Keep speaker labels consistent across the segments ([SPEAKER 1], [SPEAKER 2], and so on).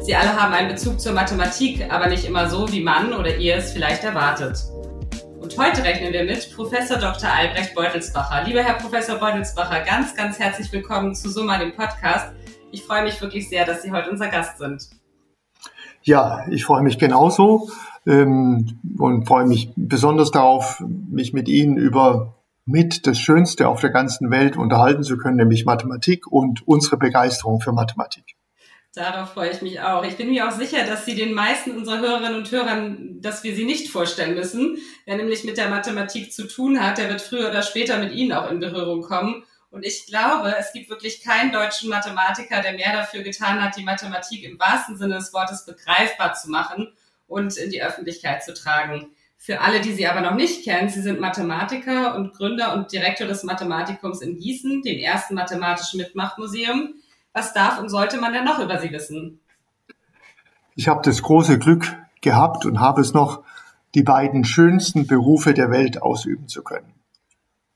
[SPEAKER 1] Sie alle haben einen Bezug zur Mathematik, aber nicht immer so, wie man oder ihr es vielleicht erwartet. Und heute rechnen wir mit Professor Dr. Albrecht Beutelsbacher. Lieber Herr Professor Beutelsbacher, ganz, ganz herzlich willkommen zu Summa, dem Podcast. Ich freue mich wirklich sehr, dass Sie heute unser Gast sind.
[SPEAKER 2] Ja, ich freue mich genauso ähm, und freue mich besonders darauf, mich mit Ihnen über mit das Schönste auf der ganzen Welt unterhalten zu können, nämlich Mathematik und unsere Begeisterung für Mathematik.
[SPEAKER 1] Darauf freue ich mich auch. Ich bin mir auch sicher, dass Sie den meisten unserer Hörerinnen und Hörern, dass wir sie nicht vorstellen müssen. Wer nämlich mit der Mathematik zu tun hat, der wird früher oder später mit Ihnen auch in Berührung kommen. Und ich glaube, es gibt wirklich keinen deutschen Mathematiker, der mehr dafür getan hat, die Mathematik im wahrsten Sinne des Wortes begreifbar zu machen und in die Öffentlichkeit zu tragen. Für alle, die Sie aber noch nicht kennen, Sie sind Mathematiker und Gründer und Direktor des Mathematikums in Gießen, dem ersten mathematischen Mitmachmuseum. Was darf und sollte man denn noch über Sie wissen?
[SPEAKER 2] Ich habe das große Glück gehabt und habe es noch, die beiden schönsten Berufe der Welt ausüben zu können.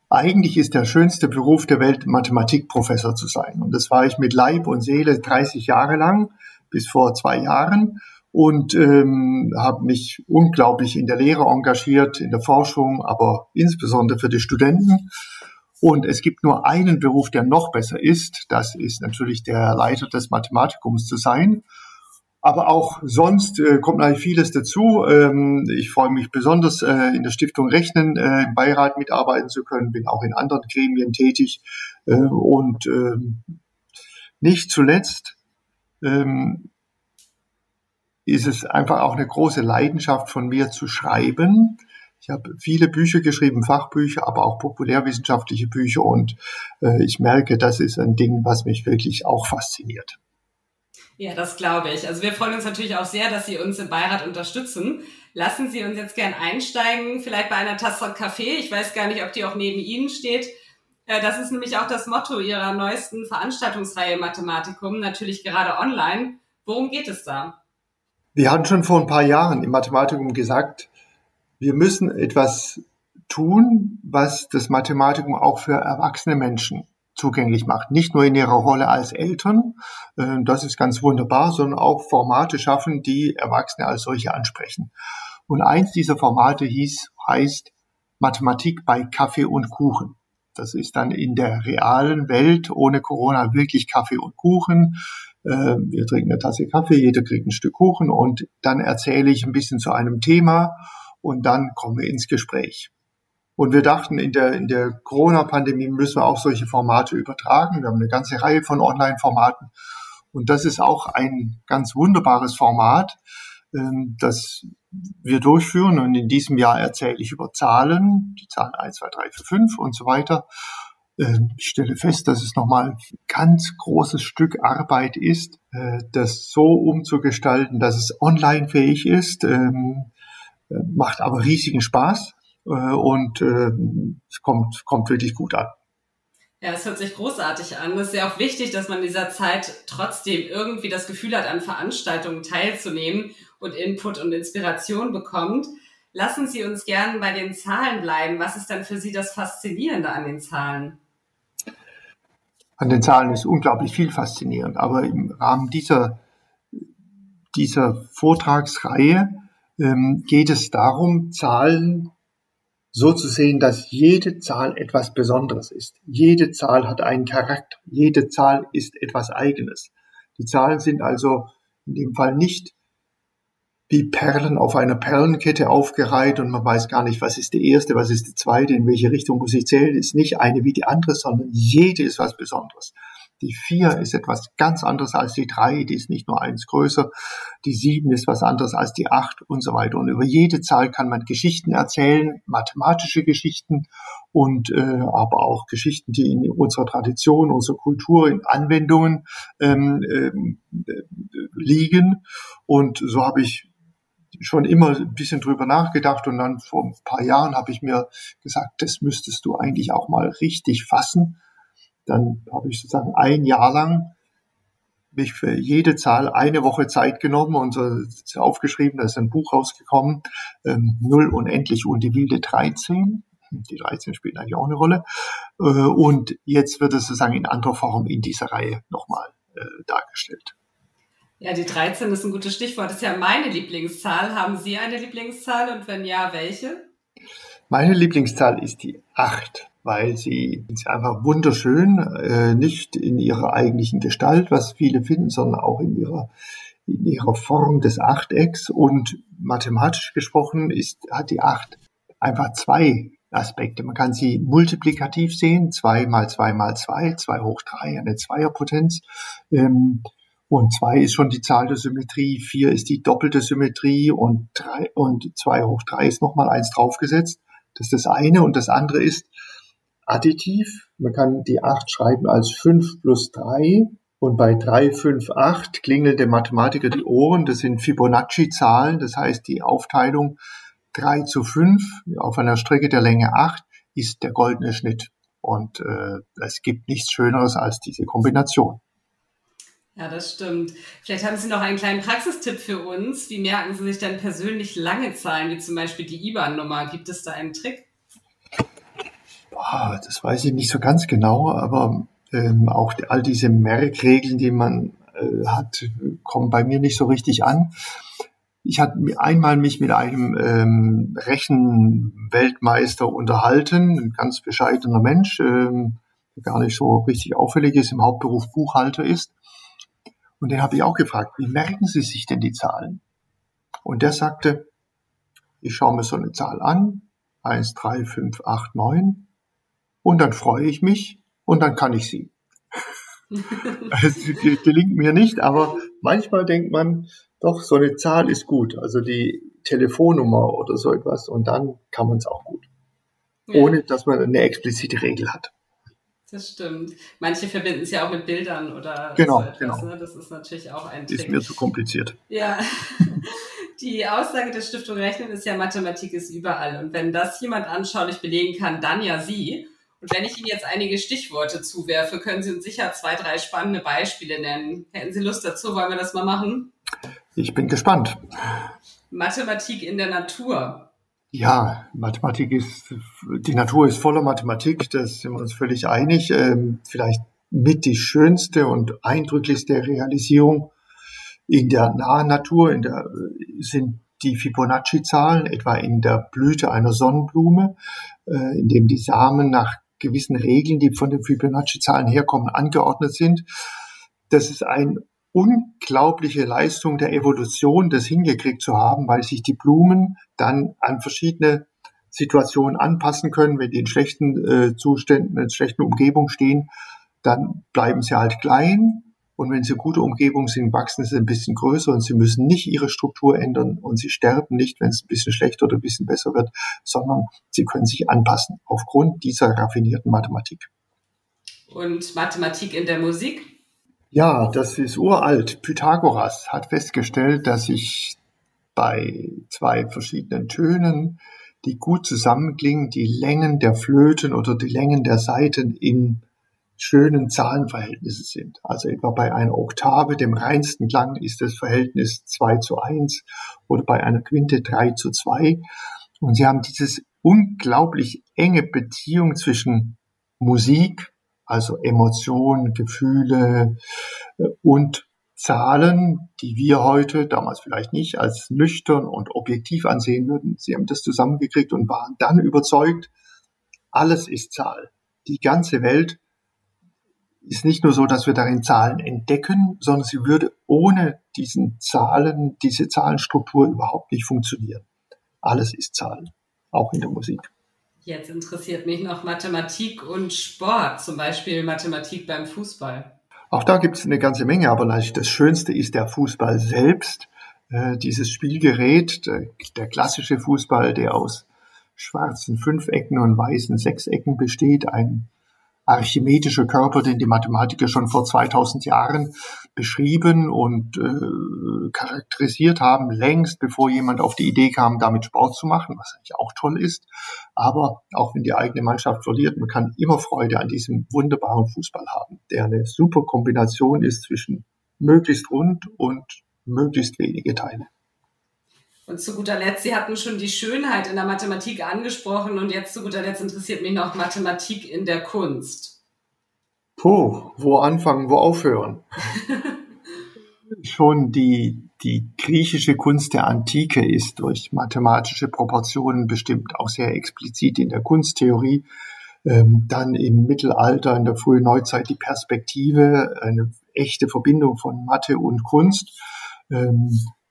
[SPEAKER 2] Eigentlich ist der schönste Beruf der Welt, Mathematikprofessor zu sein. Und das war ich mit Leib und Seele 30 Jahre lang, bis vor zwei Jahren. Und ähm, habe mich unglaublich in der Lehre engagiert, in der Forschung, aber insbesondere für die Studenten. Und es gibt nur einen Beruf, der noch besser ist. Das ist natürlich der Leiter des Mathematikums zu sein. Aber auch sonst äh, kommt natürlich vieles dazu. Ähm, ich freue mich besonders, äh, in der Stiftung Rechnen äh, im Beirat mitarbeiten zu können, bin auch in anderen Gremien tätig. Äh, und äh, nicht zuletzt ähm, ist es einfach auch eine große Leidenschaft von mir zu schreiben. Ich habe viele Bücher geschrieben, Fachbücher, aber auch populärwissenschaftliche Bücher und äh, ich merke, das ist ein Ding, was mich wirklich auch fasziniert.
[SPEAKER 1] Ja, das glaube ich. Also wir freuen uns natürlich auch sehr, dass Sie uns im Beirat unterstützen. Lassen Sie uns jetzt gern einsteigen, vielleicht bei einer Tasse Kaffee. Ich weiß gar nicht, ob die auch neben Ihnen steht. Äh, das ist nämlich auch das Motto Ihrer neuesten Veranstaltungsreihe Mathematikum, natürlich gerade online. Worum geht es da?
[SPEAKER 2] Wir hatten schon vor ein paar Jahren im Mathematikum gesagt, wir müssen etwas tun, was das Mathematikum auch für erwachsene Menschen zugänglich macht. Nicht nur in ihrer Rolle als Eltern, äh, das ist ganz wunderbar, sondern auch Formate schaffen, die Erwachsene als solche ansprechen. Und eins dieser Formate hieß, heißt Mathematik bei Kaffee und Kuchen. Das ist dann in der realen Welt ohne Corona wirklich Kaffee und Kuchen. Äh, wir trinken eine Tasse Kaffee, jeder kriegt ein Stück Kuchen und dann erzähle ich ein bisschen zu einem Thema und dann kommen wir ins Gespräch. Und wir dachten, in der, in der Corona-Pandemie müssen wir auch solche Formate übertragen. Wir haben eine ganze Reihe von Online-Formaten. Und das ist auch ein ganz wunderbares Format, ähm, das wir durchführen. Und in diesem Jahr erzähle ich über Zahlen, die Zahlen 1, 2, 3, 4, 5 und so weiter. Ähm, ich stelle fest, dass es nochmal ein ganz großes Stück Arbeit ist, äh, das so umzugestalten, dass es online fähig ist, ähm, macht aber riesigen Spaß äh, und äh, es kommt, kommt wirklich gut an.
[SPEAKER 1] Ja, es hört sich großartig an. Es ist ja auch wichtig, dass man in dieser Zeit trotzdem irgendwie das Gefühl hat, an Veranstaltungen teilzunehmen und Input und Inspiration bekommt. Lassen Sie uns gern bei den Zahlen bleiben. Was ist denn für Sie das Faszinierende an den Zahlen?
[SPEAKER 2] An den Zahlen ist unglaublich viel faszinierend, aber im Rahmen dieser, dieser Vortragsreihe ähm, geht es darum, Zahlen so zu sehen, dass jede Zahl etwas Besonderes ist. Jede Zahl hat einen Charakter. Jede Zahl ist etwas Eigenes. Die Zahlen sind also in dem Fall nicht wie Perlen auf einer Perlenkette aufgereiht und man weiß gar nicht, was ist die erste, was ist die zweite, in welche Richtung muss ich zählen, ist nicht eine wie die andere, sondern jede ist was Besonderes. Die vier ist etwas ganz anderes als die drei, die ist nicht nur eins größer. Die sieben ist was anderes als die acht und so weiter. Und über jede Zahl kann man Geschichten erzählen, mathematische Geschichten und äh, aber auch Geschichten, die in unserer Tradition, unserer Kultur, in Anwendungen ähm, äh, liegen. Und so habe ich schon immer ein bisschen drüber nachgedacht und dann vor ein paar Jahren habe ich mir gesagt, das müsstest du eigentlich auch mal richtig fassen. Dann habe ich sozusagen ein Jahr lang mich für jede Zahl eine Woche Zeit genommen und so aufgeschrieben, da ist ein Buch rausgekommen, ähm, Null unendlich und die wilde 13. Die 13 spielt eigentlich auch eine Rolle. Äh, und jetzt wird es sozusagen in anderer Form in dieser Reihe nochmal äh, dargestellt.
[SPEAKER 1] Ja, die 13 ist ein gutes Stichwort. Das ist ja meine Lieblingszahl. Haben Sie eine Lieblingszahl und wenn ja, welche?
[SPEAKER 2] Meine Lieblingszahl ist die 8, weil sie ist einfach wunderschön, äh, nicht in ihrer eigentlichen Gestalt, was viele finden, sondern auch in ihrer in ihrer Form des Achtecks und mathematisch gesprochen ist, hat die 8 einfach zwei Aspekte. Man kann sie multiplikativ sehen, 2 mal 2 mal 2, 2 hoch 3, eine Zweierpotenz. Ähm, und zwei ist schon die Zahl der Symmetrie, vier ist die doppelte Symmetrie und drei, und zwei hoch drei ist nochmal eins draufgesetzt. Das ist das eine. Und das andere ist additiv. Man kann die acht schreiben als fünf plus drei. Und bei drei, fünf, acht klingelt der Mathematiker die Ohren. Das sind Fibonacci-Zahlen. Das heißt, die Aufteilung drei zu fünf auf einer Strecke der Länge acht ist der goldene Schnitt. Und äh, es gibt nichts Schöneres als diese Kombination.
[SPEAKER 1] Ja, das stimmt. Vielleicht haben Sie noch einen kleinen Praxistipp für uns. Wie merken Sie sich dann persönlich lange Zahlen, wie zum Beispiel die IBAN-Nummer? Gibt es da einen Trick?
[SPEAKER 2] Boah, das weiß ich nicht so ganz genau, aber ähm, auch all diese Merkregeln, die man äh, hat, kommen bei mir nicht so richtig an. Ich hatte einmal mich mit einem ähm, Rechenweltmeister unterhalten, ein ganz bescheidener Mensch, ähm, der gar nicht so richtig auffällig ist, im Hauptberuf Buchhalter ist. Und den habe ich auch gefragt, wie merken Sie sich denn die Zahlen? Und der sagte, ich schaue mir so eine Zahl an, 1, 3, 5, 8, 9, und dann freue ich mich und dann kann ich sie. Es gelingt mir nicht, aber manchmal denkt man, doch, so eine Zahl ist gut, also die Telefonnummer oder so etwas, und dann kann man es auch gut. Ohne dass man eine explizite Regel hat.
[SPEAKER 1] Das stimmt. Manche verbinden es ja auch mit Bildern oder
[SPEAKER 2] genau, so etwas. Genau.
[SPEAKER 1] Ne? Das ist natürlich auch ein
[SPEAKER 2] Trick. Ist mir zu kompliziert.
[SPEAKER 1] Ja. Die Aussage der Stiftung Rechnen ist ja, Mathematik ist überall. Und wenn das jemand anschaulich belegen kann, dann ja Sie. Und wenn ich Ihnen jetzt einige Stichworte zuwerfe, können Sie uns sicher zwei, drei spannende Beispiele nennen. Hätten Sie Lust dazu? Wollen wir das mal machen?
[SPEAKER 2] Ich bin gespannt.
[SPEAKER 1] Mathematik in der Natur.
[SPEAKER 2] Ja, Mathematik ist, die Natur ist voller Mathematik, da sind wir uns völlig einig. Ähm, vielleicht mit die schönste und eindrücklichste Realisierung in der nahen Natur in der, sind die Fibonacci-Zahlen, etwa in der Blüte einer Sonnenblume, äh, in dem die Samen nach gewissen Regeln, die von den Fibonacci-Zahlen herkommen, angeordnet sind. Das ist ein unglaubliche Leistung der Evolution, das hingekriegt zu haben, weil sich die Blumen dann an verschiedene Situationen anpassen können. Wenn die in schlechten äh, Zuständen, in schlechten Umgebungen stehen, dann bleiben sie halt klein. Und wenn sie gute Umgebung sind, wachsen sie ein bisschen größer und sie müssen nicht ihre Struktur ändern und sie sterben nicht, wenn es ein bisschen schlechter oder ein bisschen besser wird, sondern sie können sich anpassen aufgrund dieser raffinierten Mathematik.
[SPEAKER 1] Und Mathematik in der Musik?
[SPEAKER 2] Ja, das ist uralt. Pythagoras hat festgestellt, dass sich bei zwei verschiedenen Tönen, die gut zusammenklingen, die Längen der Flöten oder die Längen der Saiten in schönen Zahlenverhältnissen sind. Also etwa bei einer Oktave, dem reinsten Klang, ist das Verhältnis 2 zu 1 oder bei einer Quinte 3 zu 2. Und sie haben dieses unglaublich enge Beziehung zwischen Musik, also Emotionen, Gefühle äh, und Zahlen, die wir heute, damals vielleicht nicht, als nüchtern und objektiv ansehen würden. Sie haben das zusammengekriegt und waren dann überzeugt, alles ist Zahl. Die ganze Welt ist nicht nur so, dass wir darin Zahlen entdecken, sondern sie würde ohne diesen Zahlen, diese Zahlenstruktur überhaupt nicht funktionieren. Alles ist Zahl, auch in der Musik.
[SPEAKER 1] Jetzt interessiert mich noch Mathematik und Sport, zum Beispiel Mathematik beim Fußball.
[SPEAKER 2] Auch da gibt es eine ganze Menge, aber natürlich das Schönste ist der Fußball selbst. Äh, dieses Spielgerät, der, der, klassische Fußball, der aus schwarzen Fünfecken und weißen Sechsecken besteht, ein, archimedische Körper, den die Mathematiker schon vor 2000 Jahren beschrieben und äh, charakterisiert haben, längst bevor jemand auf die Idee kam, damit Sport zu machen, was eigentlich auch toll ist. Aber auch wenn die eigene Mannschaft verliert, man kann immer Freude an diesem wunderbaren Fußball haben, der eine super Kombination ist zwischen möglichst rund und möglichst wenige Teile.
[SPEAKER 1] Und zu guter Letzt, Sie hatten schon die Schönheit in der Mathematik angesprochen und jetzt zu guter Letzt interessiert mich noch Mathematik in der Kunst.
[SPEAKER 2] Puh, wo anfangen, wo aufhören? schon die, die griechische Kunst der Antike ist durch mathematische Proportionen bestimmt, auch sehr explizit in der Kunsttheorie. Ähm, dann im Mittelalter, in der frühen Neuzeit die Perspektive, eine echte Verbindung von Mathe und Kunst.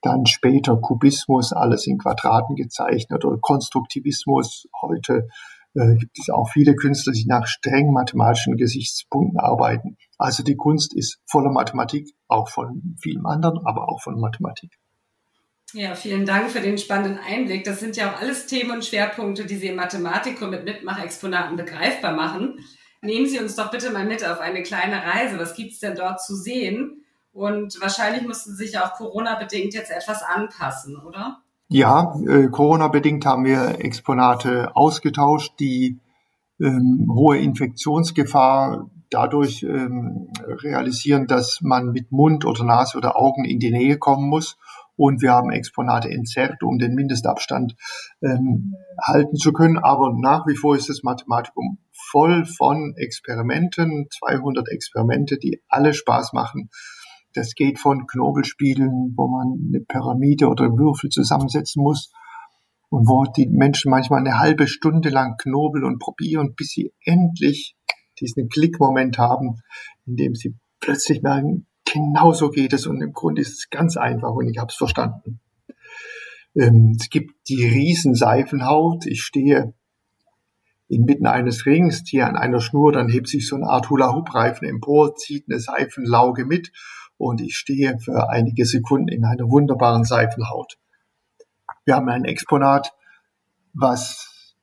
[SPEAKER 2] Dann später Kubismus, alles in Quadraten gezeichnet oder Konstruktivismus. Heute äh, gibt es auch viele Künstler, die nach streng mathematischen Gesichtspunkten arbeiten. Also die Kunst ist voller Mathematik, auch von vielen anderen, aber auch von Mathematik.
[SPEAKER 1] Ja, vielen Dank für den spannenden Einblick. Das sind ja auch alles Themen und Schwerpunkte, die Sie im Mathematikum mit Mitmachexponaten begreifbar machen. Nehmen Sie uns doch bitte mal mit auf eine kleine Reise. Was gibt es denn dort zu sehen? Und wahrscheinlich mussten sich auch Corona-bedingt jetzt etwas anpassen, oder?
[SPEAKER 2] Ja, äh, Corona-bedingt haben wir Exponate ausgetauscht, die ähm, hohe Infektionsgefahr dadurch ähm, realisieren, dass man mit Mund oder Nase oder Augen in die Nähe kommen muss. Und wir haben Exponate entzerrt, um den Mindestabstand ähm, halten zu können. Aber nach wie vor ist das Mathematikum voll von Experimenten, 200 Experimente, die alle Spaß machen das geht von Knobelspielen, wo man eine Pyramide oder Würfel zusammensetzen muss und wo die Menschen manchmal eine halbe Stunde lang knobeln und probieren, bis sie endlich diesen Klickmoment haben, in dem sie plötzlich merken, genau so geht es und im Grunde ist es ganz einfach und ich habe es verstanden. Ähm, es gibt die Riesenseifenhaut. Ich stehe inmitten eines Rings, hier an einer Schnur, dann hebt sich so eine Art Hula-Hoop-Reifen empor, zieht eine Seifenlauge mit und ich stehe für einige Sekunden in einer wunderbaren Seifenhaut. Wir haben ein Exponat, was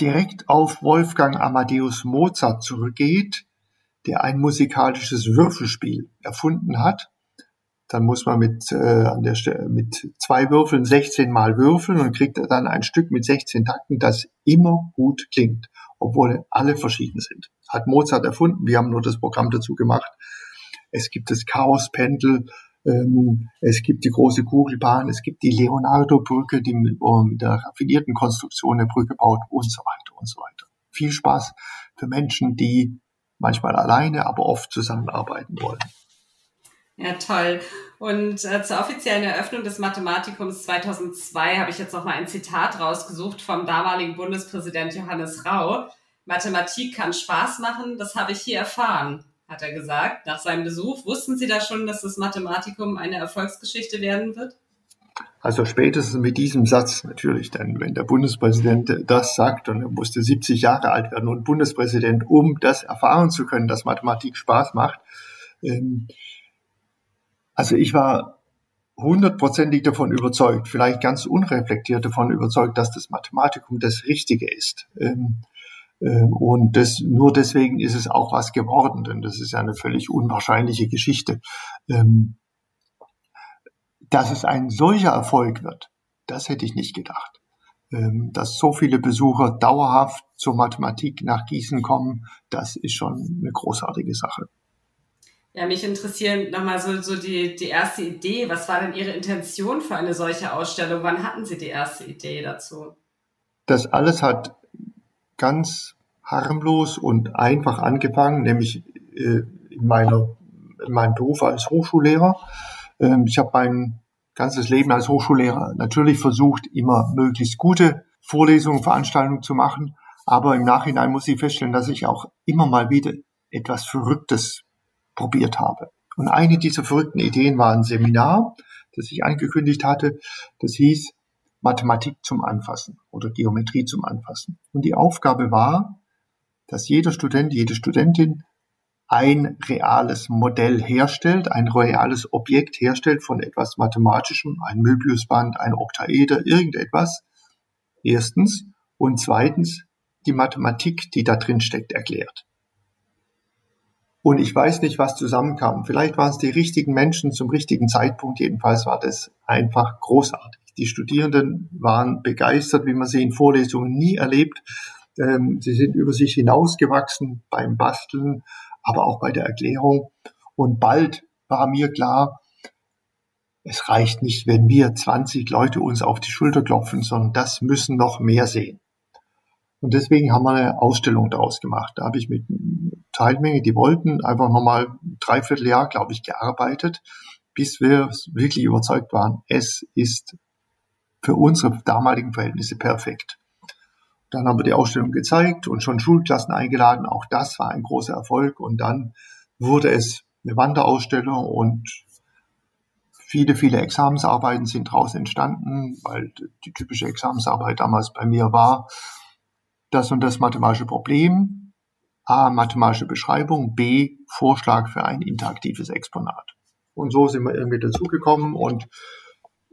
[SPEAKER 2] direkt auf Wolfgang Amadeus Mozart zurückgeht, der ein musikalisches Würfelspiel erfunden hat. Dann muss man mit, äh, an der Stelle, mit zwei Würfeln 16 Mal würfeln und kriegt dann ein Stück mit 16 Takten, das immer gut klingt, obwohl alle verschieden sind. Hat Mozart erfunden, wir haben nur das Programm dazu gemacht es gibt das Chaospendel, ähm, es gibt die große Kugelbahn, es gibt die Leonardo-Brücke, die mit, mit der raffinierten Konstruktion der Brücke baut und so weiter und so weiter. Viel Spaß für Menschen, die manchmal alleine, aber oft zusammenarbeiten wollen.
[SPEAKER 1] Ja, toll. Und äh, zur offiziellen Eröffnung des Mathematikums 2002 habe ich jetzt noch mal ein Zitat rausgesucht vom damaligen Bundespräsident Johannes Rau. Mathematik kann Spaß machen, das habe ich hier erfahren hat er gesagt, nach seinem Besuch. Wussten Sie da schon, dass das Mathematikum eine Erfolgsgeschichte werden wird?
[SPEAKER 2] Also spätestens mit diesem Satz natürlich, denn wenn der Bundespräsident das sagt und er musste 70 Jahre alt werden und Bundespräsident, um das erfahren zu können, dass Mathematik Spaß macht. Ähm, also ich war hundertprozentig davon überzeugt, vielleicht ganz unreflektiert davon überzeugt, dass das Mathematikum das Richtige ist. Ähm, und das, nur deswegen ist es auch was geworden, denn das ist ja eine völlig unwahrscheinliche Geschichte. Ähm, dass es ein solcher Erfolg wird, das hätte ich nicht gedacht. Ähm, dass so viele Besucher dauerhaft zur Mathematik nach Gießen kommen, das ist schon eine großartige Sache.
[SPEAKER 1] Ja, mich interessieren nochmal so, so die, die erste Idee. Was war denn Ihre Intention für eine solche Ausstellung? Wann hatten Sie die erste Idee dazu?
[SPEAKER 2] Das alles hat ganz harmlos und einfach angefangen, nämlich äh, in, meiner, in meinem Beruf als Hochschullehrer. Ähm, ich habe mein ganzes Leben als Hochschullehrer natürlich versucht, immer möglichst gute Vorlesungen, Veranstaltungen zu machen. Aber im Nachhinein muss ich feststellen, dass ich auch immer mal wieder etwas Verrücktes probiert habe. Und eine dieser verrückten Ideen war ein Seminar, das ich angekündigt hatte. Das hieß Mathematik zum Anfassen oder Geometrie zum Anfassen. Und die Aufgabe war, dass jeder Student, jede Studentin ein reales Modell herstellt, ein reales Objekt herstellt von etwas Mathematischem, ein Möbiusband, ein Oktaeder, irgendetwas. Erstens. Und zweitens die Mathematik, die da drin steckt, erklärt. Und ich weiß nicht, was zusammenkam. Vielleicht waren es die richtigen Menschen zum richtigen Zeitpunkt. Jedenfalls war das einfach großartig. Die Studierenden waren begeistert, wie man sie in Vorlesungen nie erlebt. Ähm, sie sind über sich hinausgewachsen beim Basteln, aber auch bei der Erklärung. Und bald war mir klar, es reicht nicht, wenn wir 20 Leute uns auf die Schulter klopfen, sondern das müssen noch mehr sehen. Und deswegen haben wir eine Ausstellung daraus gemacht. Da habe ich mit Teilmenge, die wollten, einfach nochmal ein Dreivierteljahr, glaube ich, gearbeitet, bis wir wirklich überzeugt waren, es ist für unsere damaligen Verhältnisse perfekt. Dann haben wir die Ausstellung gezeigt und schon Schulklassen eingeladen. Auch das war ein großer Erfolg. Und dann wurde es eine Wanderausstellung und viele, viele Examensarbeiten sind daraus entstanden, weil die typische Examensarbeit damals bei mir war, das und das mathematische Problem, A, mathematische Beschreibung, B, Vorschlag für ein interaktives Exponat. Und so sind wir irgendwie dazugekommen und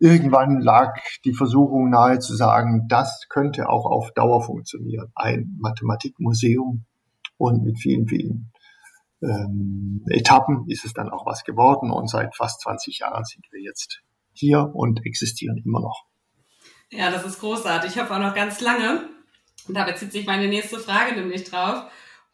[SPEAKER 2] irgendwann lag die Versuchung nahe zu sagen, das könnte auch auf Dauer funktionieren. Ein Mathematikmuseum und mit vielen, vielen ähm, Etappen ist es dann auch was geworden und seit fast 20 Jahren sind wir jetzt hier und existieren immer noch.
[SPEAKER 1] Ja, das ist großartig. Ich hoffe auch noch ganz lange. Und da bezieht sich meine nächste Frage nämlich drauf.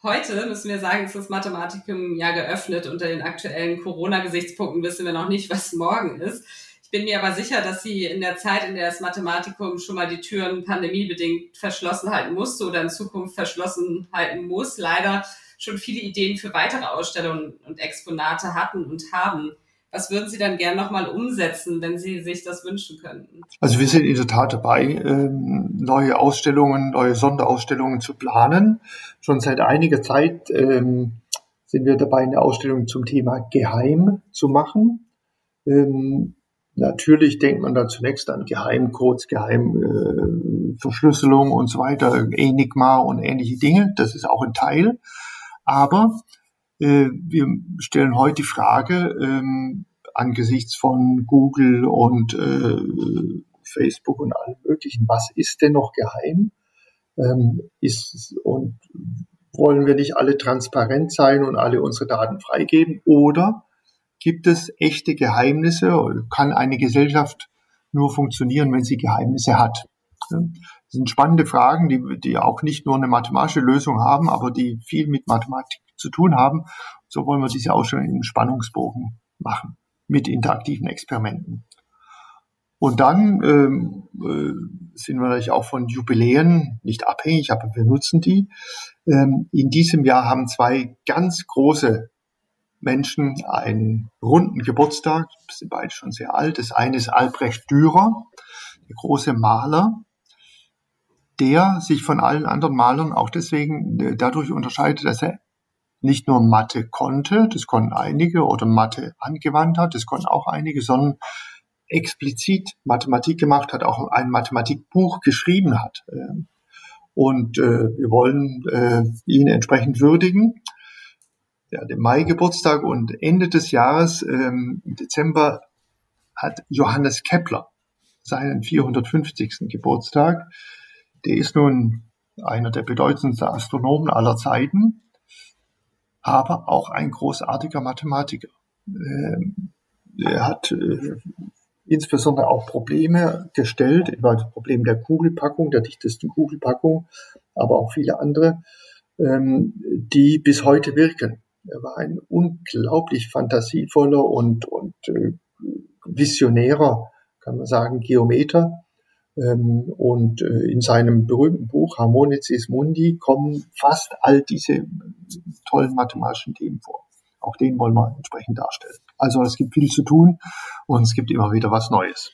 [SPEAKER 1] Heute müssen wir sagen, ist das Mathematikum ja geöffnet. Unter den aktuellen Corona-Gesichtspunkten wissen wir noch nicht, was morgen ist. Ich bin mir aber sicher, dass sie in der Zeit, in der das Mathematikum schon mal die Türen pandemiebedingt verschlossen halten musste oder in Zukunft verschlossen halten muss, leider schon viele Ideen für weitere Ausstellungen und Exponate hatten und haben. Was würden Sie dann gern nochmal umsetzen, wenn Sie sich das wünschen könnten?
[SPEAKER 2] Also wir sind in der Tat dabei, ähm, neue Ausstellungen, neue Sonderausstellungen zu planen. Schon seit einiger Zeit ähm, sind wir dabei, eine Ausstellung zum Thema Geheim zu machen. Ähm, natürlich denkt man da zunächst an Geheimcodes, Geheimverschlüsselung und so weiter, Enigma und ähnliche Dinge. Das ist auch ein Teil. Aber äh, wir stellen heute die Frage ähm, angesichts von Google und äh, Facebook und allem Möglichen, was ist denn noch geheim? Ähm, ist, und wollen wir nicht alle transparent sein und alle unsere Daten freigeben? Oder gibt es echte Geheimnisse? Kann eine Gesellschaft nur funktionieren, wenn sie Geheimnisse hat? Das sind spannende Fragen, die, die auch nicht nur eine mathematische Lösung haben, aber die viel mit Mathematik zu tun haben. So wollen wir diese Ausstellung im Spannungsbogen machen mit interaktiven Experimenten. Und dann ähm, äh, sind wir natürlich auch von Jubiläen nicht abhängig, aber wir nutzen die. Ähm, in diesem Jahr haben zwei ganz große Menschen einen runden Geburtstag, sind beide schon sehr alt. Das eine ist Albrecht Dürer, der große Maler, der sich von allen anderen Malern auch deswegen äh, dadurch unterscheidet, dass er nicht nur Mathe konnte, das konnten einige, oder Mathe angewandt hat, das konnten auch einige, sondern explizit Mathematik gemacht hat, auch ein Mathematikbuch geschrieben hat. Ähm, und äh, wir wollen äh, ihn entsprechend würdigen. Ja, den Mai Geburtstag und Ende des Jahres, ähm, im Dezember, hat Johannes Kepler seinen 450. Geburtstag. Der ist nun einer der bedeutendsten Astronomen aller Zeiten, aber auch ein großartiger Mathematiker. Ähm, er hat äh, insbesondere auch Probleme gestellt, etwa das Problem der Kugelpackung, der dichtesten Kugelpackung, aber auch viele andere, ähm, die bis heute wirken. Er war ein unglaublich fantasievoller und, und äh, visionärer, kann man sagen, Geometer, ähm, und äh, in seinem berühmten Buch Harmonicis Mundi kommen fast all diese tollen mathematischen Themen vor. Auch den wollen wir entsprechend darstellen. Also es gibt viel zu tun und es gibt immer wieder was Neues.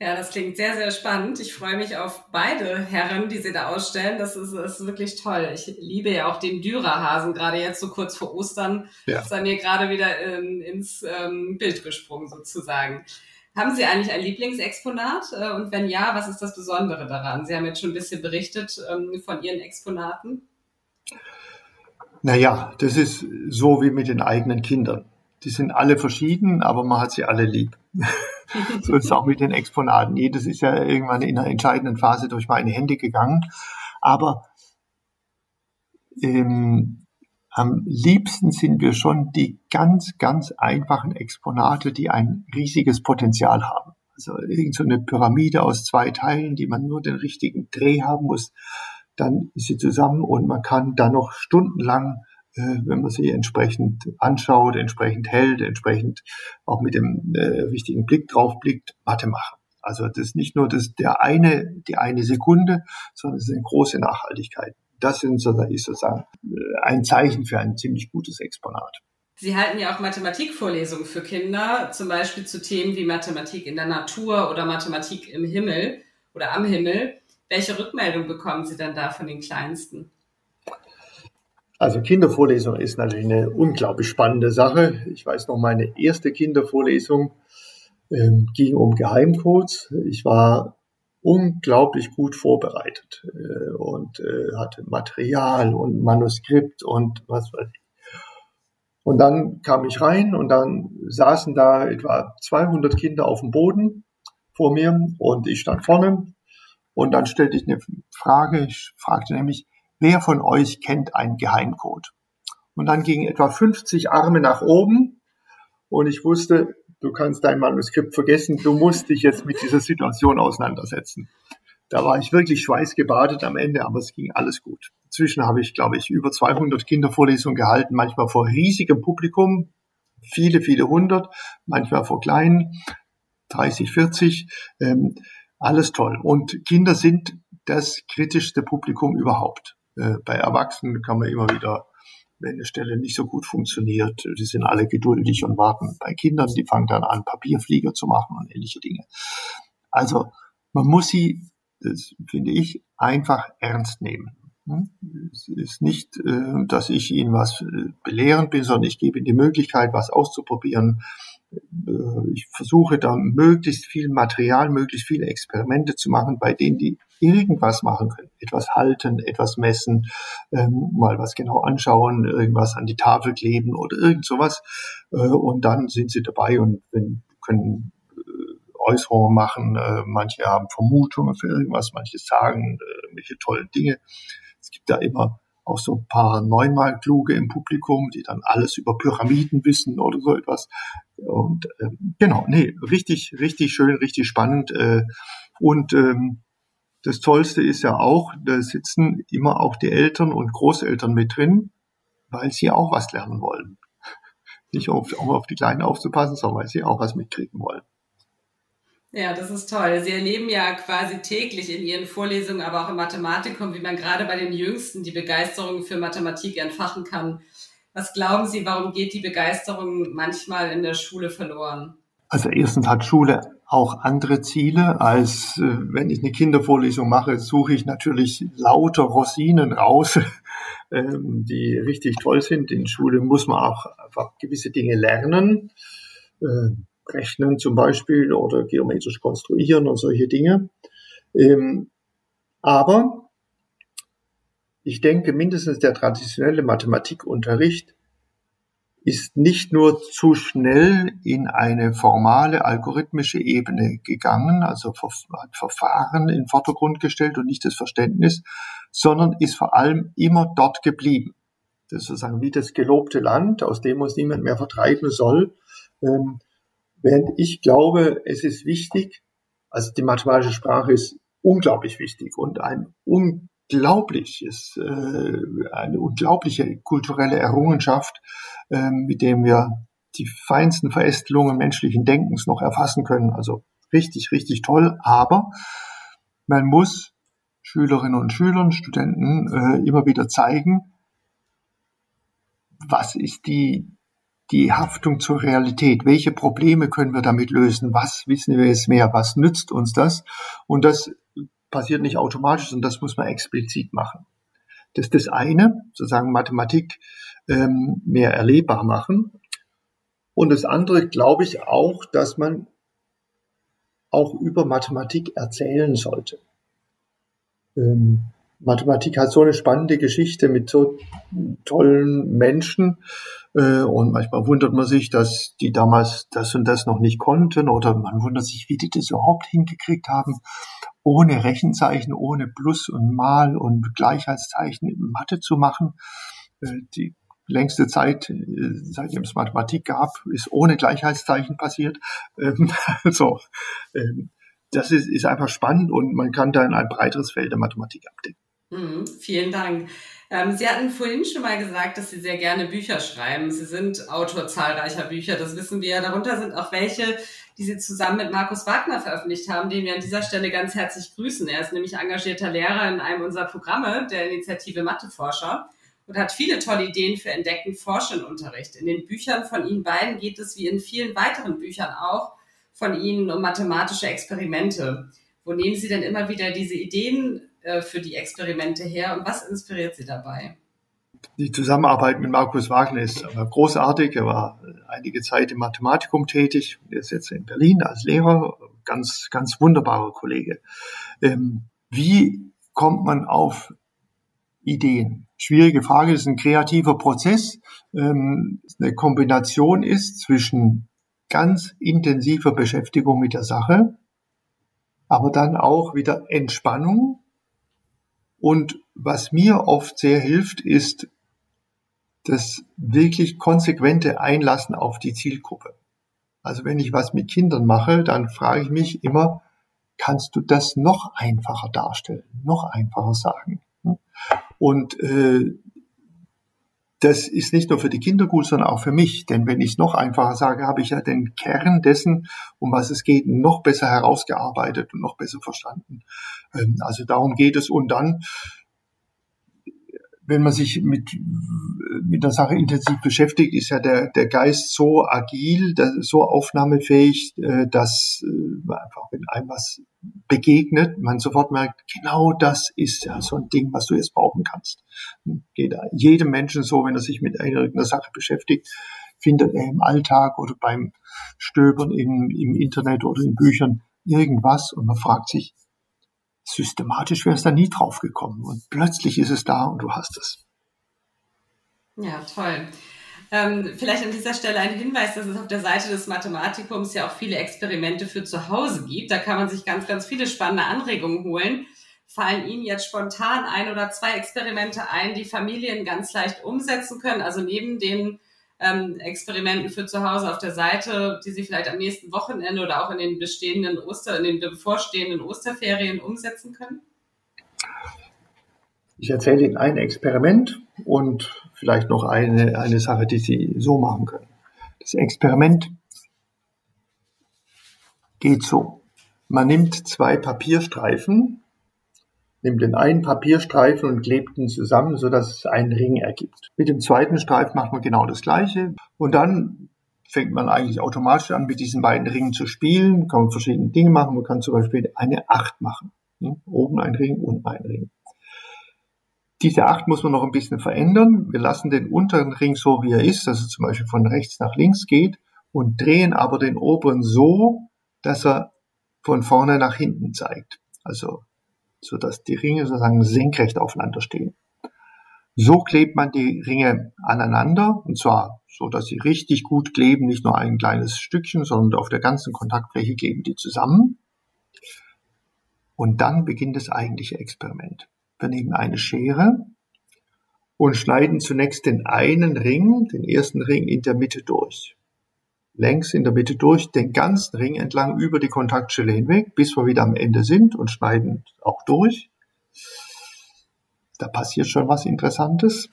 [SPEAKER 1] Ja, das klingt sehr, sehr spannend. Ich freue mich auf beide Herren, die Sie da ausstellen. Das ist, ist wirklich toll. Ich liebe ja auch den Dürerhasen, gerade jetzt so kurz vor Ostern. Ja. Ist er mir gerade wieder in, ins ähm, Bild gesprungen sozusagen. Haben Sie eigentlich ein Lieblingsexponat? Äh, und wenn ja, was ist das Besondere daran? Sie haben jetzt schon ein bisschen berichtet ähm, von Ihren Exponaten.
[SPEAKER 2] Naja, das ist so wie mit den eigenen Kindern. Die sind alle verschieden, aber man hat sie alle lieb. so ist es auch mit den Exponaten. Jedes ist ja irgendwann in einer entscheidenden Phase durch meine Hände gegangen. Aber ähm, am liebsten sind wir schon die ganz, ganz einfachen Exponate, die ein riesiges Potenzial haben. Also irgend so eine Pyramide aus zwei Teilen, die man nur den richtigen Dreh haben muss. Dann ist sie zusammen und man kann da noch stundenlang, wenn man sie entsprechend anschaut, entsprechend hält, entsprechend auch mit dem äh, richtigen Blick drauf blickt, Mathe machen. Also das ist nicht nur das, der eine, die eine Sekunde, sondern es eine große Nachhaltigkeit das ist sozusagen äh, ein Zeichen für ein ziemlich gutes Exponat.
[SPEAKER 1] Sie halten ja auch Mathematikvorlesungen für Kinder, zum Beispiel zu Themen wie Mathematik in der Natur oder Mathematik im Himmel oder am Himmel. Welche Rückmeldung bekommen Sie dann da von den Kleinsten?
[SPEAKER 2] Also Kindervorlesung ist natürlich eine unglaublich spannende Sache. Ich weiß noch, meine erste Kindervorlesung ähm, ging um Geheimcodes. Ich war unglaublich gut vorbereitet äh, und äh, hatte Material und Manuskript und was weiß ich. Und dann kam ich rein und dann saßen da etwa 200 Kinder auf dem Boden vor mir und ich stand vorne und dann stellte ich eine Frage. Ich fragte nämlich, wer von euch kennt einen Geheimcode? Und dann gingen etwa 50 Arme nach oben und ich wusste, du kannst dein Manuskript vergessen, du musst dich jetzt mit dieser Situation auseinandersetzen. Da war ich wirklich schweißgebadet am Ende, aber es ging alles gut. Inzwischen habe ich, glaube ich, über 200 Kindervorlesungen gehalten, manchmal vor riesigem Publikum, viele, viele hundert, manchmal vor kleinen, 30, 40, ähm, alles toll. Und Kinder sind das kritischste Publikum überhaupt. Äh, bei Erwachsenen kann man immer wieder wenn eine Stelle nicht so gut funktioniert, die sind alle geduldig und warten. Bei Kindern, die fangen dann an, Papierflieger zu machen und ähnliche Dinge. Also man muss sie, das finde ich, einfach ernst nehmen. Es ist nicht, äh, dass ich Ihnen was äh, belehren bin, sondern ich gebe Ihnen die Möglichkeit, was auszuprobieren, ich versuche da möglichst viel Material, möglichst viele Experimente zu machen, bei denen die irgendwas machen können. Etwas halten, etwas messen, ähm, mal was genau anschauen, irgendwas an die Tafel kleben oder irgend sowas. Äh, und dann sind sie dabei und wenn, können äh, Äußerungen machen. Äh, manche haben Vermutungen für irgendwas, manche sagen äh, welche tollen Dinge. Es gibt da immer auch so ein paar neunmal kluge im Publikum, die dann alles über Pyramiden wissen oder so etwas. Und ähm, genau, nee, richtig, richtig schön, richtig spannend. Äh, und ähm, das Tollste ist ja auch, da sitzen immer auch die Eltern und Großeltern mit drin, weil sie auch was lernen wollen. Nicht um, um auf die Kleinen aufzupassen, sondern weil sie auch was mitkriegen wollen.
[SPEAKER 1] Ja, das ist toll. Sie erleben ja quasi täglich in Ihren Vorlesungen, aber auch im Mathematikum, wie man gerade bei den Jüngsten die Begeisterung für Mathematik entfachen kann. Was glauben Sie, warum geht die Begeisterung manchmal in der Schule verloren?
[SPEAKER 2] Also erstens hat Schule auch andere Ziele, als äh, wenn ich eine Kindervorlesung mache, suche ich natürlich lauter Rosinen raus, ähm, die richtig toll sind. In Schule muss man auch einfach gewisse Dinge lernen. Rechnen zum Beispiel oder geometrisch konstruieren und solche Dinge. Ähm, aber ich denke, mindestens der traditionelle Mathematikunterricht ist nicht nur zu schnell in eine formale algorithmische Ebene gegangen, also hat Verfahren in den Vordergrund gestellt und nicht das Verständnis, sondern ist vor allem immer dort geblieben. Das ist sozusagen wie das gelobte Land, aus dem uns niemand mehr vertreiben soll. Ähm, Während ich glaube, es ist wichtig, also die mathematische Sprache ist unglaublich wichtig und ein unglaubliches, äh, eine unglaubliche kulturelle Errungenschaft, äh, mit dem wir die feinsten Verästelungen menschlichen Denkens noch erfassen können. Also richtig, richtig toll. Aber man muss Schülerinnen und Schülern, Studenten äh, immer wieder zeigen, was ist die die Haftung zur Realität. Welche Probleme können wir damit lösen? Was wissen wir jetzt mehr? Was nützt uns das? Und das passiert nicht automatisch, sondern das muss man explizit machen. Das ist das eine, sozusagen Mathematik ähm, mehr erlebbar machen. Und das andere glaube ich auch, dass man auch über Mathematik erzählen sollte. Ähm, Mathematik hat so eine spannende Geschichte mit so tollen Menschen. Äh, und manchmal wundert man sich, dass die damals das und das noch nicht konnten. Oder man wundert sich, wie die das überhaupt hingekriegt haben, ohne Rechenzeichen, ohne Plus und Mal und Gleichheitszeichen in Mathe zu machen. Äh, die längste Zeit, äh, seitdem es Mathematik gab, ist ohne Gleichheitszeichen passiert. Also, das ist, ist einfach spannend und man kann dann ein breiteres Feld der Mathematik abdecken.
[SPEAKER 1] Mhm, vielen Dank. Ähm, Sie hatten vorhin schon mal gesagt, dass Sie sehr gerne Bücher schreiben. Sie sind Autor zahlreicher Bücher, das wissen wir. Darunter sind auch welche, die Sie zusammen mit Markus Wagner veröffentlicht haben, den wir an dieser Stelle ganz herzlich grüßen. Er ist nämlich engagierter Lehrer in einem unserer Programme der Initiative Matheforscher und hat viele tolle Ideen für entdeckten Forschen Unterricht. In den Büchern von Ihnen beiden geht es wie in vielen weiteren Büchern auch von Ihnen um mathematische Experimente. Wo nehmen Sie denn immer wieder diese Ideen äh, für die Experimente her und was inspiriert Sie dabei?
[SPEAKER 2] Die Zusammenarbeit mit Markus Wagner ist großartig. Er war einige Zeit im Mathematikum tätig. Er ist jetzt in Berlin als Lehrer. Ganz, ganz wunderbarer Kollege. Ähm, wie kommt man auf Ideen? Schwierige Frage. Das ist ein kreativer Prozess. Ähm, eine Kombination ist zwischen ganz intensiver Beschäftigung mit der Sache, aber dann auch wieder Entspannung. Und was mir oft sehr hilft, ist das wirklich konsequente Einlassen auf die Zielgruppe. Also wenn ich was mit Kindern mache, dann frage ich mich immer, kannst du das noch einfacher darstellen, noch einfacher sagen? Und äh, das ist nicht nur für die Kinder gut, sondern auch für mich. Denn wenn ich es noch einfacher sage, habe ich ja den Kern dessen, um was es geht, noch besser herausgearbeitet und noch besser verstanden. Ähm, also darum geht es. Und dann wenn man sich mit, mit der Sache intensiv beschäftigt, ist ja der, der Geist so agil, so aufnahmefähig, äh, dass äh, einfach, wenn einem was begegnet, man sofort merkt, genau das ist ja so ein Ding, was du jetzt brauchen kannst. Geht jedem Menschen so, wenn er sich mit einer Sache beschäftigt, findet er im Alltag oder beim Stöbern im, im Internet oder in Büchern irgendwas und man fragt sich, systematisch wäre es da nie drauf gekommen. Und plötzlich ist es da und du hast es.
[SPEAKER 1] Ja, toll. Ähm, vielleicht an dieser Stelle ein Hinweis, dass es auf der Seite des Mathematikums ja auch viele Experimente für zu Hause gibt. Da kann man sich ganz, ganz viele spannende Anregungen holen. Fallen Ihnen jetzt spontan ein oder zwei Experimente ein, die Familien ganz leicht umsetzen können? Also neben den ähm, Experimenten für zu Hause auf der Seite, die Sie vielleicht am nächsten Wochenende oder auch in den bestehenden Oster, in den bevorstehenden Osterferien umsetzen können?
[SPEAKER 2] Ich erzähle Ihnen ein Experiment und vielleicht noch eine, eine Sache, die Sie so machen können. Das Experiment geht so. Man nimmt zwei Papierstreifen nimmt den einen Papierstreifen und klebt ihn zusammen, sodass es einen Ring ergibt. Mit dem zweiten Streifen macht man genau das Gleiche und dann fängt man eigentlich automatisch an, mit diesen beiden Ringen zu spielen. Kann man verschiedene Dinge machen. Man kann zum Beispiel eine Acht machen. Oben ein Ring, unten ein Ring. Diese Acht muss man noch ein bisschen verändern. Wir lassen den unteren Ring so, wie er ist, dass er zum Beispiel von rechts nach links geht und drehen aber den oberen so, dass er von vorne nach hinten zeigt. Also sodass die Ringe sozusagen senkrecht aufeinander stehen. So klebt man die Ringe aneinander und zwar so, dass sie richtig gut kleben, nicht nur ein kleines Stückchen, sondern auf der ganzen Kontaktfläche kleben die zusammen. Und dann beginnt das eigentliche Experiment. Wir nehmen eine Schere und schneiden zunächst den einen Ring, den ersten Ring in der Mitte durch längs in der Mitte durch, den ganzen Ring entlang über die Kontaktstelle hinweg, bis wir wieder am Ende sind und schneiden auch durch. Da passiert schon was Interessantes.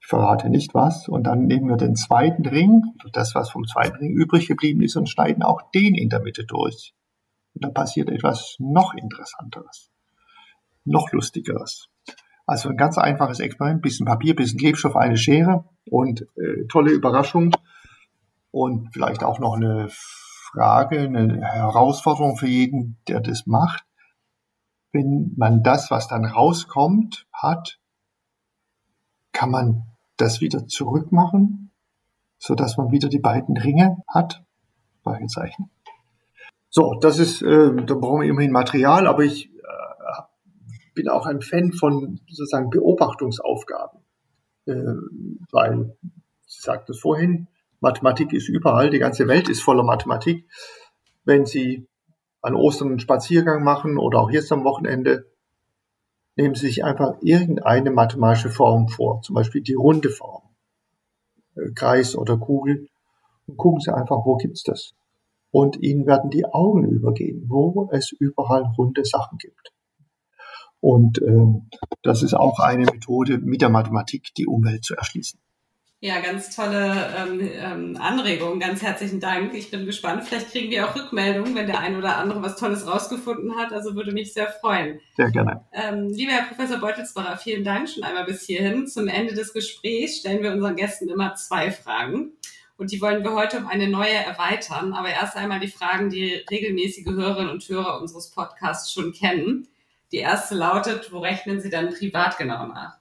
[SPEAKER 2] Ich verrate nicht was. Und dann nehmen wir den zweiten Ring, das, was vom zweiten Ring übrig geblieben ist, und schneiden auch den in der Mitte durch. Und da passiert etwas noch Interessanteres, noch Lustigeres. Also ein ganz einfaches Experiment, bisschen Papier, bisschen Klebstoff, eine Schere und äh, tolle Überraschung und vielleicht auch noch eine Frage, eine Herausforderung für jeden, der das macht. Wenn man das, was dann rauskommt, hat, kann man das wieder zurückmachen, so dass man wieder die beiden Ringe hat. Fragezeichen. So, das ist, äh, da brauchen wir immerhin Material, aber ich bin auch ein Fan von sozusagen Beobachtungsaufgaben, äh, weil, Sie sagte es vorhin, Mathematik ist überall, die ganze Welt ist voller Mathematik. Wenn Sie an Ostern einen Spaziergang machen oder auch jetzt am Wochenende, nehmen Sie sich einfach irgendeine mathematische Form vor, zum Beispiel die runde Form, äh, Kreis oder Kugel, und gucken Sie einfach, wo gibt's das? Und Ihnen werden die Augen übergehen, wo es überall runde Sachen gibt. Und ähm, das ist auch eine Methode, mit der Mathematik die Umwelt zu erschließen.
[SPEAKER 1] Ja, ganz tolle ähm, ähm, Anregung. Ganz herzlichen Dank. Ich bin gespannt. Vielleicht kriegen wir auch Rückmeldungen, wenn der ein oder andere was Tolles rausgefunden hat. Also würde mich sehr freuen.
[SPEAKER 2] Sehr gerne.
[SPEAKER 1] Ähm, lieber Herr Professor Beutelsbacher, vielen Dank schon einmal bis hierhin. Zum Ende des Gesprächs stellen wir unseren Gästen immer zwei Fragen. Und die wollen wir heute um eine neue erweitern. Aber erst einmal die Fragen, die regelmäßige Hörerinnen und Hörer unseres Podcasts schon kennen. Die erste lautet, wo rechnen Sie dann privat genau nach?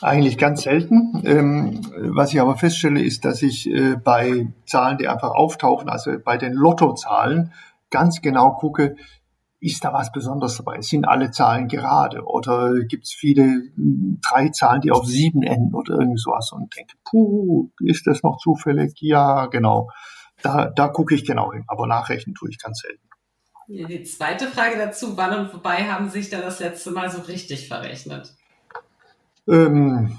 [SPEAKER 2] Eigentlich ganz selten. Ähm, was ich aber feststelle, ist, dass ich äh, bei Zahlen, die einfach auftauchen, also bei den Lottozahlen, ganz genau gucke, ist da was Besonderes dabei? Sind alle Zahlen gerade? Oder gibt es viele hm, drei Zahlen, die auf sieben enden oder irgend sowas und denke, puh, ist das noch zufällig? Ja, genau. Da, da gucke ich genau hin, aber nachrechnen tue ich ganz selten.
[SPEAKER 1] Die zweite Frage dazu, wann und wobei haben Sie sich da das letzte Mal so richtig verrechnet?
[SPEAKER 2] Ähm,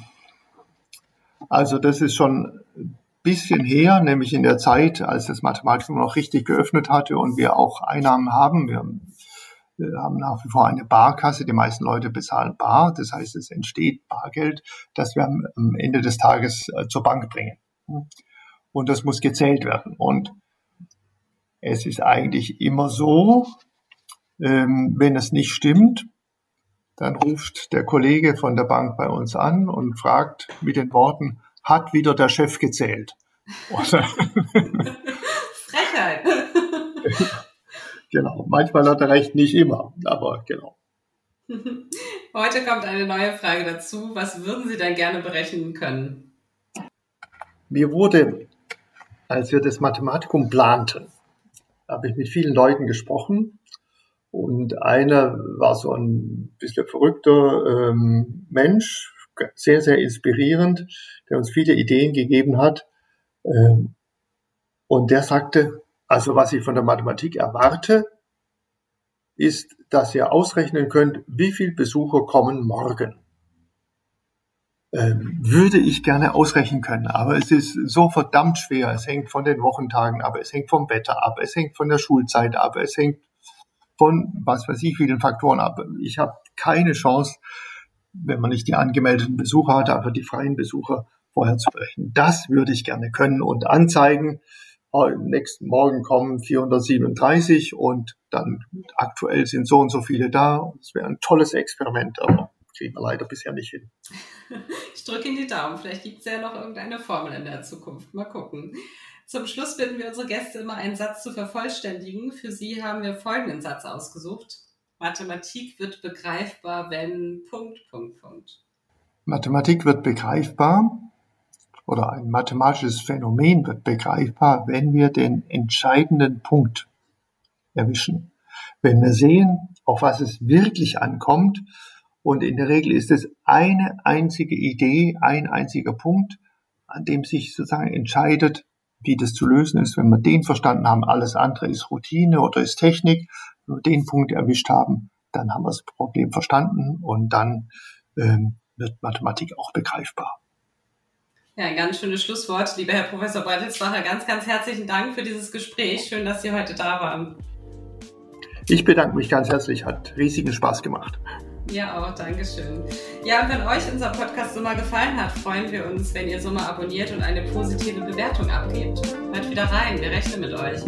[SPEAKER 2] also das ist schon ein bisschen her, nämlich in der Zeit, als das Mathematikum noch richtig geöffnet hatte und wir auch Einnahmen haben. Wir haben nach wie vor eine Barkasse. Die meisten Leute bezahlen bar. Das heißt, es entsteht Bargeld, das wir am Ende des Tages äh, zur Bank bringen. Und das muss gezählt werden. Und es ist eigentlich immer so, ähm, wenn es nicht stimmt, dann ruft der Kollege von der Bank bei uns an und fragt mit den Worten, hat wieder der Chef gezählt?
[SPEAKER 1] Frechheit.
[SPEAKER 2] genau, manchmal hat er recht, nicht immer, aber genau.
[SPEAKER 1] Heute kommt eine neue Frage dazu. Was würden Sie denn gerne berechnen können?
[SPEAKER 2] Mir wurde, als wir das Mathematikum planten, habe ich mit vielen Leuten gesprochen und einer war so ein bisschen verrückter ähm, Mensch, sehr, sehr inspirierend, der uns viele Ideen gegeben hat. Ähm, und der sagte, also was ich von der Mathematik erwarte, ist, dass ihr ausrechnen könnt, wie viele Besucher kommen morgen. Ähm, würde ich gerne ausrechnen können, aber es ist so verdammt schwer. Es hängt von den Wochentagen ab, es hängt vom Wetter ab, es hängt von der Schulzeit ab, es hängt von was weiß ich vielen Faktoren ab. Ich habe keine Chance, wenn man nicht die angemeldeten Besucher hat, aber die freien Besucher vorher zu berechnen. Das würde ich gerne können und anzeigen. Nächsten Morgen kommen 437 und dann aktuell sind so und so viele da. Das wäre ein tolles Experiment, aber kriegen wir leider bisher nicht hin.
[SPEAKER 1] Ich drücke Ihnen die Daumen. Vielleicht gibt es ja noch irgendeine Formel in der Zukunft. Mal gucken. Zum Schluss bitten wir unsere Gäste immer einen Satz zu vervollständigen. Für Sie haben wir folgenden Satz ausgesucht. Mathematik wird begreifbar, wenn Punkt, Punkt, Punkt.
[SPEAKER 2] Mathematik wird begreifbar oder ein mathematisches Phänomen wird begreifbar, wenn wir den entscheidenden Punkt erwischen. Wenn wir sehen, auf was es wirklich ankommt, und in der Regel ist es eine einzige Idee, ein einziger Punkt, an dem sich sozusagen entscheidet, wie das zu lösen ist. Wenn wir den verstanden haben, alles andere ist Routine oder ist Technik. Wenn wir den Punkt erwischt haben, dann haben wir das Problem verstanden und dann ähm, wird Mathematik auch begreifbar.
[SPEAKER 1] Ja, ein ganz schönes Schlusswort. Lieber Herr Professor Breitelsbacher, ganz, ganz herzlichen Dank für dieses Gespräch. Schön, dass Sie heute da waren.
[SPEAKER 2] Ich bedanke mich ganz herzlich. Hat riesigen Spaß gemacht.
[SPEAKER 1] Ja, auch, Dankeschön. Ja, und wenn euch unser Podcast Summa gefallen hat, freuen wir uns, wenn ihr Summa abonniert und eine positive Bewertung abgebt. Hört wieder rein, wir rechnen mit euch.